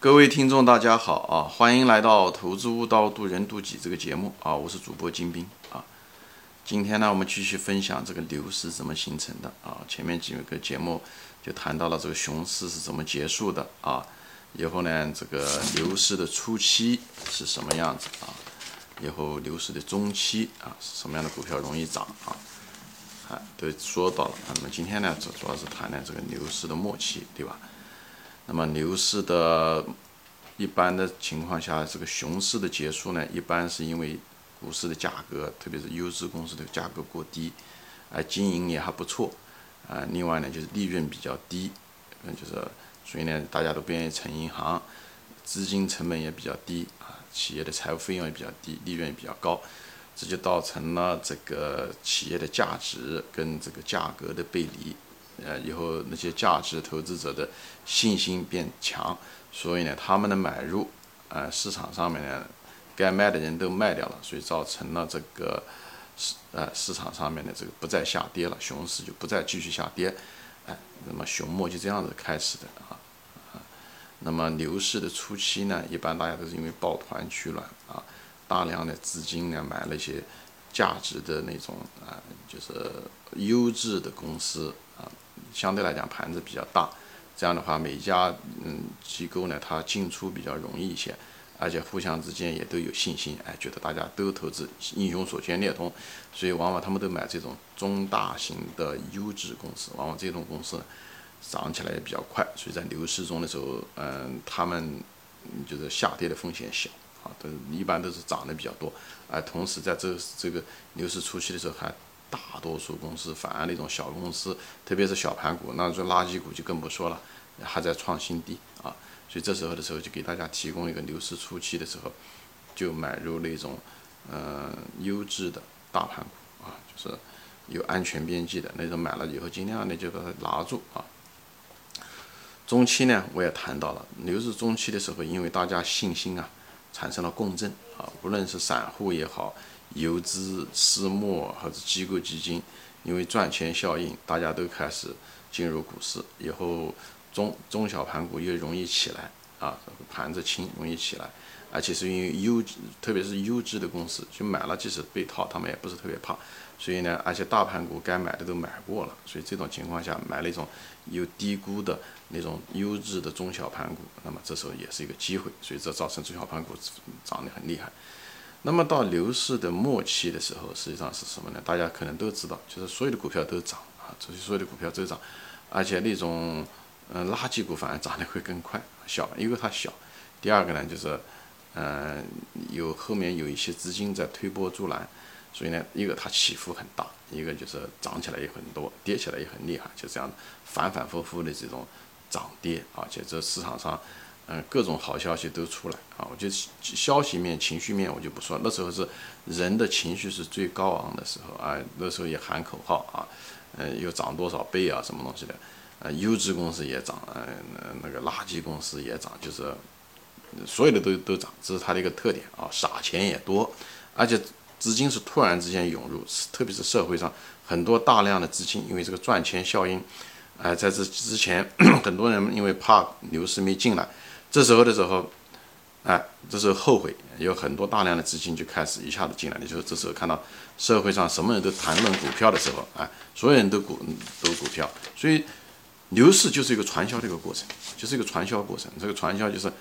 各位听众，大家好啊！欢迎来到《投资悟道，渡人渡己》这个节目啊！我是主播金兵啊。今天呢，我们继续分享这个牛市怎么形成的啊。前面几个节目就谈到了这个熊市是怎么结束的啊。以后呢，这个牛市的初期是什么样子啊？以后牛市的中期啊，什么样的股票容易涨啊？啊，都说到了。那么今天呢，主主要是谈谈这个牛市的末期，对吧？那么牛市的一般的情况下，这个熊市的结束呢，一般是因为股市的价格，特别是优质公司的价格过低，啊，经营也还不错，啊，另外呢就是利润比较低，嗯，就是所以呢大家都不愿意存银行，资金成本也比较低啊，企业的财务费用也比较低，利润也比较高，这就造成了这个企业的价值跟这个价格的背离。呃，以后那些价值投资者的信心变强，所以呢，他们的买入，呃，市场上面呢，该卖的人都卖掉了，所以造成了这个市呃市场上面的这个不再下跌了，熊市就不再继续下跌，哎，那么熊末就这样子开始的啊，那么牛市的初期呢，一般大家都是因为抱团取暖啊，大量的资金呢买了一些价值的那种啊，就是优质的公司。相对来讲盘子比较大，这样的话每家嗯机构呢，它进出比较容易一些，而且互相之间也都有信心，哎，觉得大家都投资英雄所见略同，所以往往他们都买这种中大型的优质公司，往往这种公司涨起来也比较快，所以在牛市中的时候，嗯，他们就是下跌的风险小啊，都一般都是涨得比较多，而同时在这这个牛市初期的时候还。大多数公司反而那种小公司，特别是小盘股，那这垃圾股就更不说了，还在创新低啊。所以这时候的时候，就给大家提供一个牛市初期的时候，就买入那种嗯优质的大盘股啊，就是有安全边际的那种，买了以后尽量的就把它拿住啊。中期呢，我也谈到了牛市中期的时候，因为大家信心啊产生了共振啊，无论是散户也好。游资、私募或者机构基金，因为赚钱效应，大家都开始进入股市。以后中中小盘股又容易起来啊，盘子轻，容易起来。而且是因为优，特别是优质的公司，就买了即使被套，他们也不是特别怕。所以呢，而且大盘股该买的都买过了，所以这种情况下买那种有低估的那种优质的中小盘股，那么这时候也是一个机会。所以这造成中小盘股涨得很厉害。那么到牛市的末期的时候，实际上是什么呢？大家可能都知道，就是所有的股票都涨啊，这些所有的股票都涨，而且那种嗯垃圾股反而涨得会更快，小，因为它小。第二个呢，就是嗯有后面有一些资金在推波助澜，所以呢，一个它起伏很大，一个就是涨起来也很多，跌起来也很厉害，就这样反反复复的这种涨跌，而且这市场上。嗯，各种好消息都出来啊！我觉得消息面、情绪面我就不说了，那时候是人的情绪是最高昂的时候啊，那时候也喊口号啊，嗯，又涨多少倍啊，什么东西的，呃，优质公司也涨，嗯，那个垃圾公司也涨，就是所有的都都涨，这是它的一个特点啊，撒钱也多，而且资金是突然之间涌入，特别是社会上很多大量的资金，因为这个赚钱效应，哎，在这之前 很多人因为怕牛市没进来。这时候的时候，哎，这时候后悔，有很多大量的资金就开始一下子进来。你就这时候看到社会上什么人都谈论股票的时候，哎，所有人都股都股票，所以牛市就是一个传销的一个过程，就是一个传销过程。这个传销就是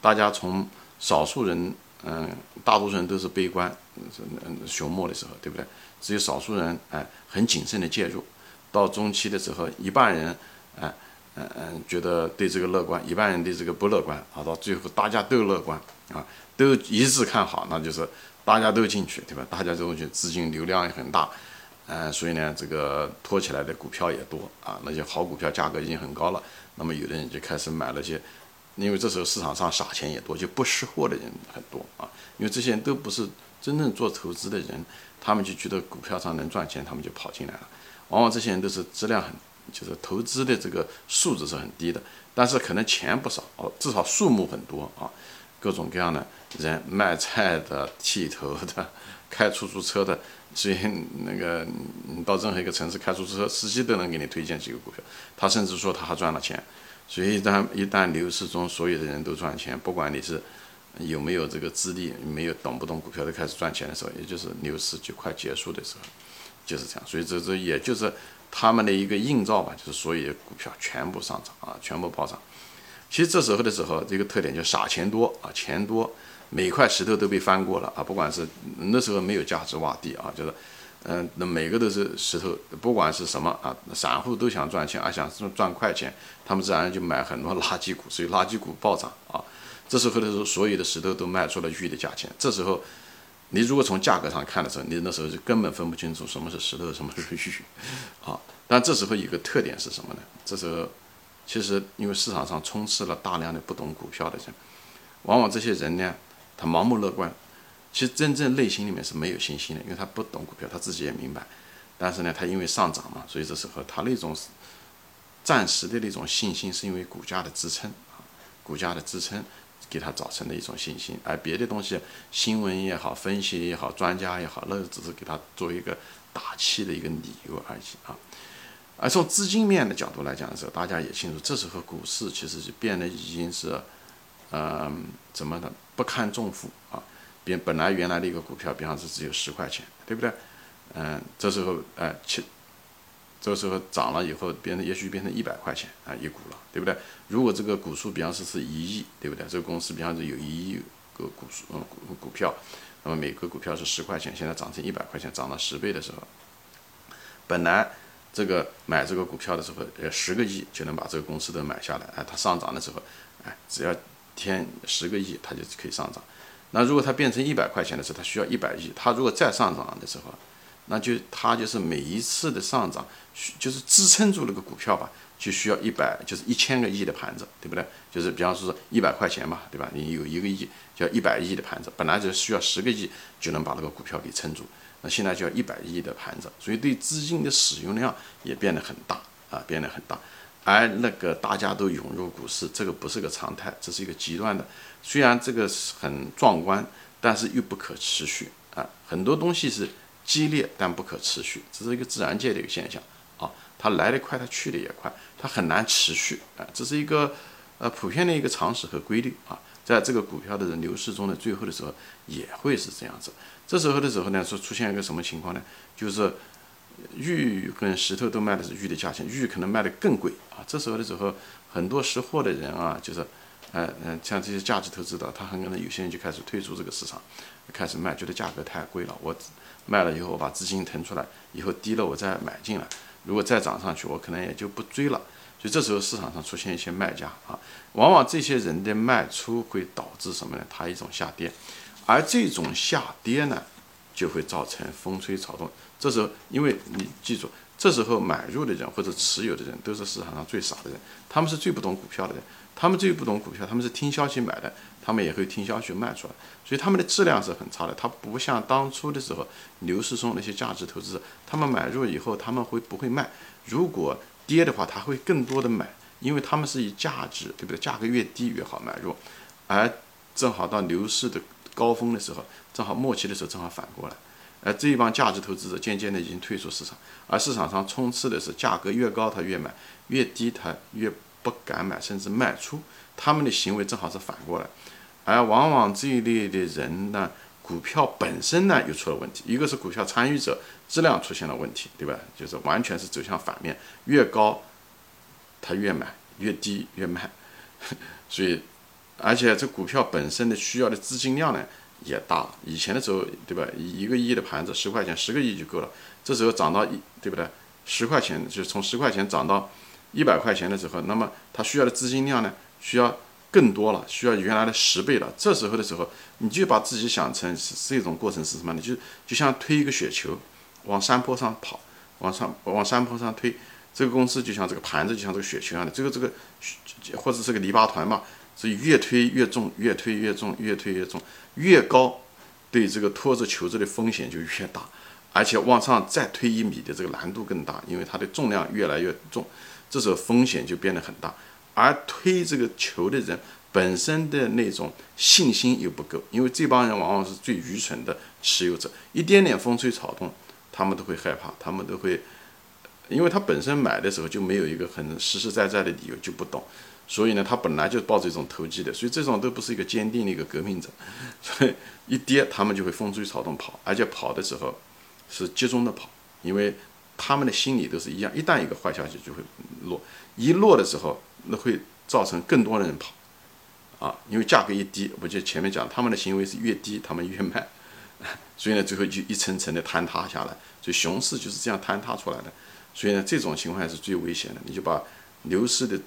大家从少数人，嗯，大多数人都是悲观，嗯，熊末的时候，对不对？只有少数人，哎，很谨慎的介入，到中期的时候，一半人，哎。嗯嗯，觉得对这个乐观，一般人对这个不乐观啊。到最后大家都乐观啊，都一致看好，那就是大家都进去，对吧？大家都去，资金流量也很大，嗯，所以呢，这个托起来的股票也多啊。那些好股票价格已经很高了，那么有的人就开始买了些，因为这时候市场上傻钱也多，就不识货的人很多啊。因为这些人都不是真正做投资的人，他们就觉得股票上能赚钱，他们就跑进来了。往往这些人都是质量很。就是投资的这个素质是很低的，但是可能钱不少哦，至少数目很多啊，各种各样的人，卖菜的、剃头的、开出租车的，所以那个你到任何一个城市开出租车，司机都能给你推荐几个股票，他甚至说他还赚了钱，所以一旦一旦牛市中所有的人都赚钱，不管你是有没有这个资历，没有懂不懂股票都开始赚钱的时候，也就是牛市就快结束的时候，就是这样。所以这这也就是他们的一个映照吧，就是所有的股票全部上涨啊，全部暴涨。其实这时候的时候，这个特点就是傻钱多啊，钱多，每块石头都被翻过了啊，不管是那时候没有价值洼地啊，就是。嗯，那每个都是石头，不管是什么啊，散户都想赚钱啊，想赚快钱，他们自然就买很多垃圾股，所以垃圾股暴涨啊。这时候的时候，所有的石头都卖出了玉的价钱。这时候，你如果从价格上看的时候，你那时候就根本分不清楚什么是石头，什么是玉啊。但这时候有个特点是什么呢？这时候，其实因为市场上充斥了大量的不懂股票的人，往往这些人呢，他盲目乐观。其实真正内心里面是没有信心的，因为他不懂股票，他自己也明白。但是呢，他因为上涨嘛，所以这时候他那种暂时的那种信心，是因为股价的支撑啊，股价的支撑给他造成的一种信心。而别的东西，新闻也好，分析也好，专家也好，那只是给他做一个打气的一个理由而已啊。而从资金面的角度来讲的时候，大家也清楚，这时候股市其实就变得已经是，嗯，怎么的不堪重负啊。别本来原来的一个股票，比方说只有十块钱，对不对？嗯，这时候哎，七，这个时候涨了以后，变成也许变成一百块钱啊一股了，对不对？如果这个股数比方说是一亿，对不对？这个公司比方说有一亿个股数，嗯，股股票，那么每个股票是十块钱，现在涨成一百块钱，涨了十倍的时候，本来这个买这个股票的时候，呃，十个亿就能把这个公司都买下来，哎，它上涨的时候，哎，只要添十个亿，它就可以上涨。那如果它变成一百块钱的时候，它需要一百亿。它如果再上涨的时候，那就它就是每一次的上涨，就是支撑住那个股票吧，就需要一百，就是一千个亿的盘子，对不对？就是比方说一百块钱嘛，对吧？你有一个亿，叫一百亿的盘子，本来就需要十个亿就能把那个股票给撑住，那现在就要一百亿的盘子，所以对资金的使用量也变得很大啊，变得很大。而那个大家都涌入股市，这个不是个常态，这是一个极端的。虽然这个很壮观，但是又不可持续啊。很多东西是激烈但不可持续，这是一个自然界的一个现象啊。它来得快，它去的也快，它很难持续啊。这是一个呃普遍的一个常识和规律啊。在这个股票的牛市中的最后的时候，也会是这样子。这时候的时候呢，说出现一个什么情况呢？就是玉跟石头都卖的是玉的价钱，玉可能卖的更贵啊。这时候的时候，很多识货的人啊，就是。呃嗯，像这些价值投资的，他很可能有些人就开始退出这个市场，开始卖，觉得价格太贵了。我卖了以后，我把资金腾出来，以后低了我再买进来。如果再涨上去，我可能也就不追了。所以这时候市场上出现一些卖家啊，往往这些人的卖出会导致什么呢？它一种下跌，而这种下跌呢，就会造成风吹草动。这时候，因为你记住，这时候买入的人或者持有的人都是市场上最傻的人，他们是最不懂股票的人。他们最不懂股票，他们是听消息买的，他们也会听消息卖出来，所以他们的质量是很差的。他不像当初的时候牛市中那些价值投资者，他们买入以后他们会不会卖？如果跌的话，他会更多的买，因为他们是以价值，对不对？价格越低越好买入，而正好到牛市的高峰的时候，正好末期的时候正好反过来，而这一帮价值投资者渐渐的已经退出市场，而市场上充斥的是价格越高他越买，越低他越。不敢买，甚至卖出，他们的行为正好是反过来，而往往这一类的人呢，股票本身呢又出了问题，一个是股票参与者质量出现了问题，对吧？就是完全是走向反面，越高他越买，越低越卖，所以而且这股票本身的需要的资金量呢也大，以前的时候，对吧？一个亿的盘子十块钱，十个亿就够了，这时候涨到一，对不对？十块钱就从十块钱涨到。一百块钱的时候，那么它需要的资金量呢，需要更多了，需要原来的十倍了。这时候的时候，你就把自己想成是是一种过程是什么？你就就像推一个雪球，往山坡上跑，往上往山坡上推。这个公司就像这个盘子，就像这个雪球一样的，这个这个或者是个泥巴团嘛，所以越推越重，越推越重，越推越重，越高，对这个拖着球子的风险就越大，而且往上再推一米的这个难度更大，因为它的重量越来越重。这时候风险就变得很大，而推这个球的人本身的那种信心又不够，因为这帮人往往是最愚蠢的持有者，一点点风吹草动，他们都会害怕，他们都会，因为他本身买的时候就没有一个很实实在在的理由，就不懂，所以呢，他本来就抱着一种投机的，所以这种都不是一个坚定的一个革命者，所以一跌他们就会风吹草动跑，而且跑的时候是集中的跑，因为他们的心理都是一样，一旦一个坏消息就会落，一落的时候那会造成更多的人跑，啊，因为价格一低，我就前面讲他们的行为是越低他们越卖，所以呢最后就一层层的坍塌下来，所以熊市就是这样坍塌出来的，所以呢这种情况是最危险的，你就把牛市的。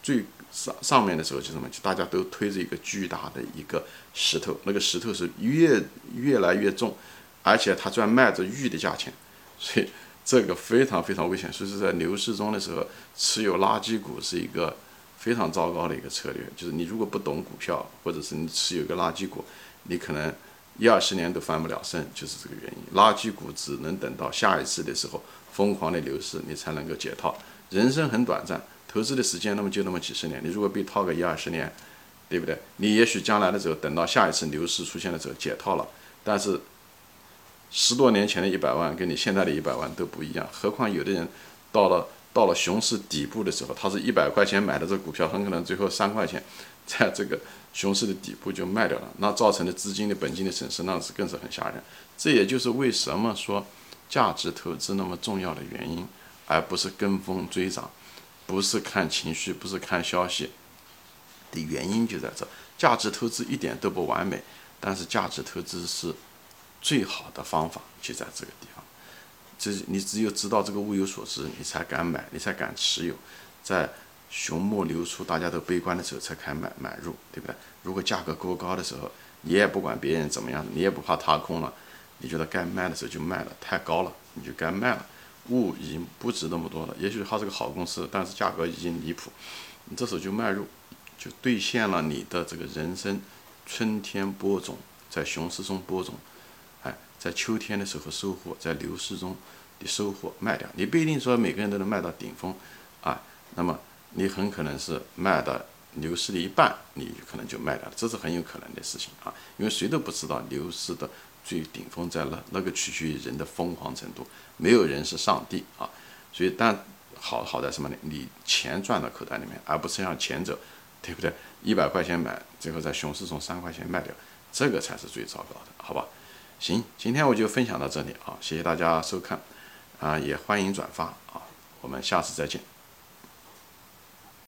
最上上面的时候就什么？就大家都推着一个巨大的一个石头，那个石头是越越来越重，而且它居然卖着玉的价钱，所以这个非常非常危险。所以说在牛市中的时候，持有垃圾股是一个非常糟糕的一个策略。就是你如果不懂股票，或者是你持有一个垃圾股，你可能一二十年都翻不了身，就是这个原因。垃圾股只能等到下一次的时候疯狂的牛市，你才能够解套。人生很短暂。投资的时间那么就那么几十年，你如果被套个一二十年，对不对？你也许将来的时候，等到下一次牛市出现的时候解套了，但是十多年前的一百万跟你现在的一百万都不一样。何况有的人到了到了熊市底部的时候，他是一百块钱买的这股票，很可能最后三块钱在这个熊市的底部就卖掉了，那造成的资金的本金的损失那是更是很吓人。这也就是为什么说价值投资那么重要的原因，而不是跟风追涨。不是看情绪，不是看消息的原因就在这。价值投资一点都不完美，但是价值投资是最好的方法，就在这个地方。这你只有知道这个物有所值，你才敢买，你才敢持有。在熊末流出、大家都悲观的时候才敢买买入，对不对？如果价格过高的时候，你也不管别人怎么样，你也不怕踏空了，你觉得该卖的时候就卖了，太高了你就该卖了。物已经不值那么多了，也许它是个好公司，但是价格已经离谱，你这时候就卖入，就兑现了你的这个人生春天播种，在熊市中播种，在秋天的时候收获，在牛市中的收获卖掉，你不一定说每个人都能卖到顶峰，啊，那么你很可能是卖到牛市的一半，你可能就卖掉了，这是很有可能的事情啊，因为谁都不知道牛市的。最顶峰在那，那个取决于人的疯狂程度，没有人是上帝啊，所以但好好在什么呢？你钱赚到口袋里面，而不是让钱走，对不对？一百块钱买，最后在熊市中三块钱卖掉，这个才是最糟糕的，好吧？行，今天我就分享到这里啊，谢谢大家收看啊，也欢迎转发啊，我们下次再见。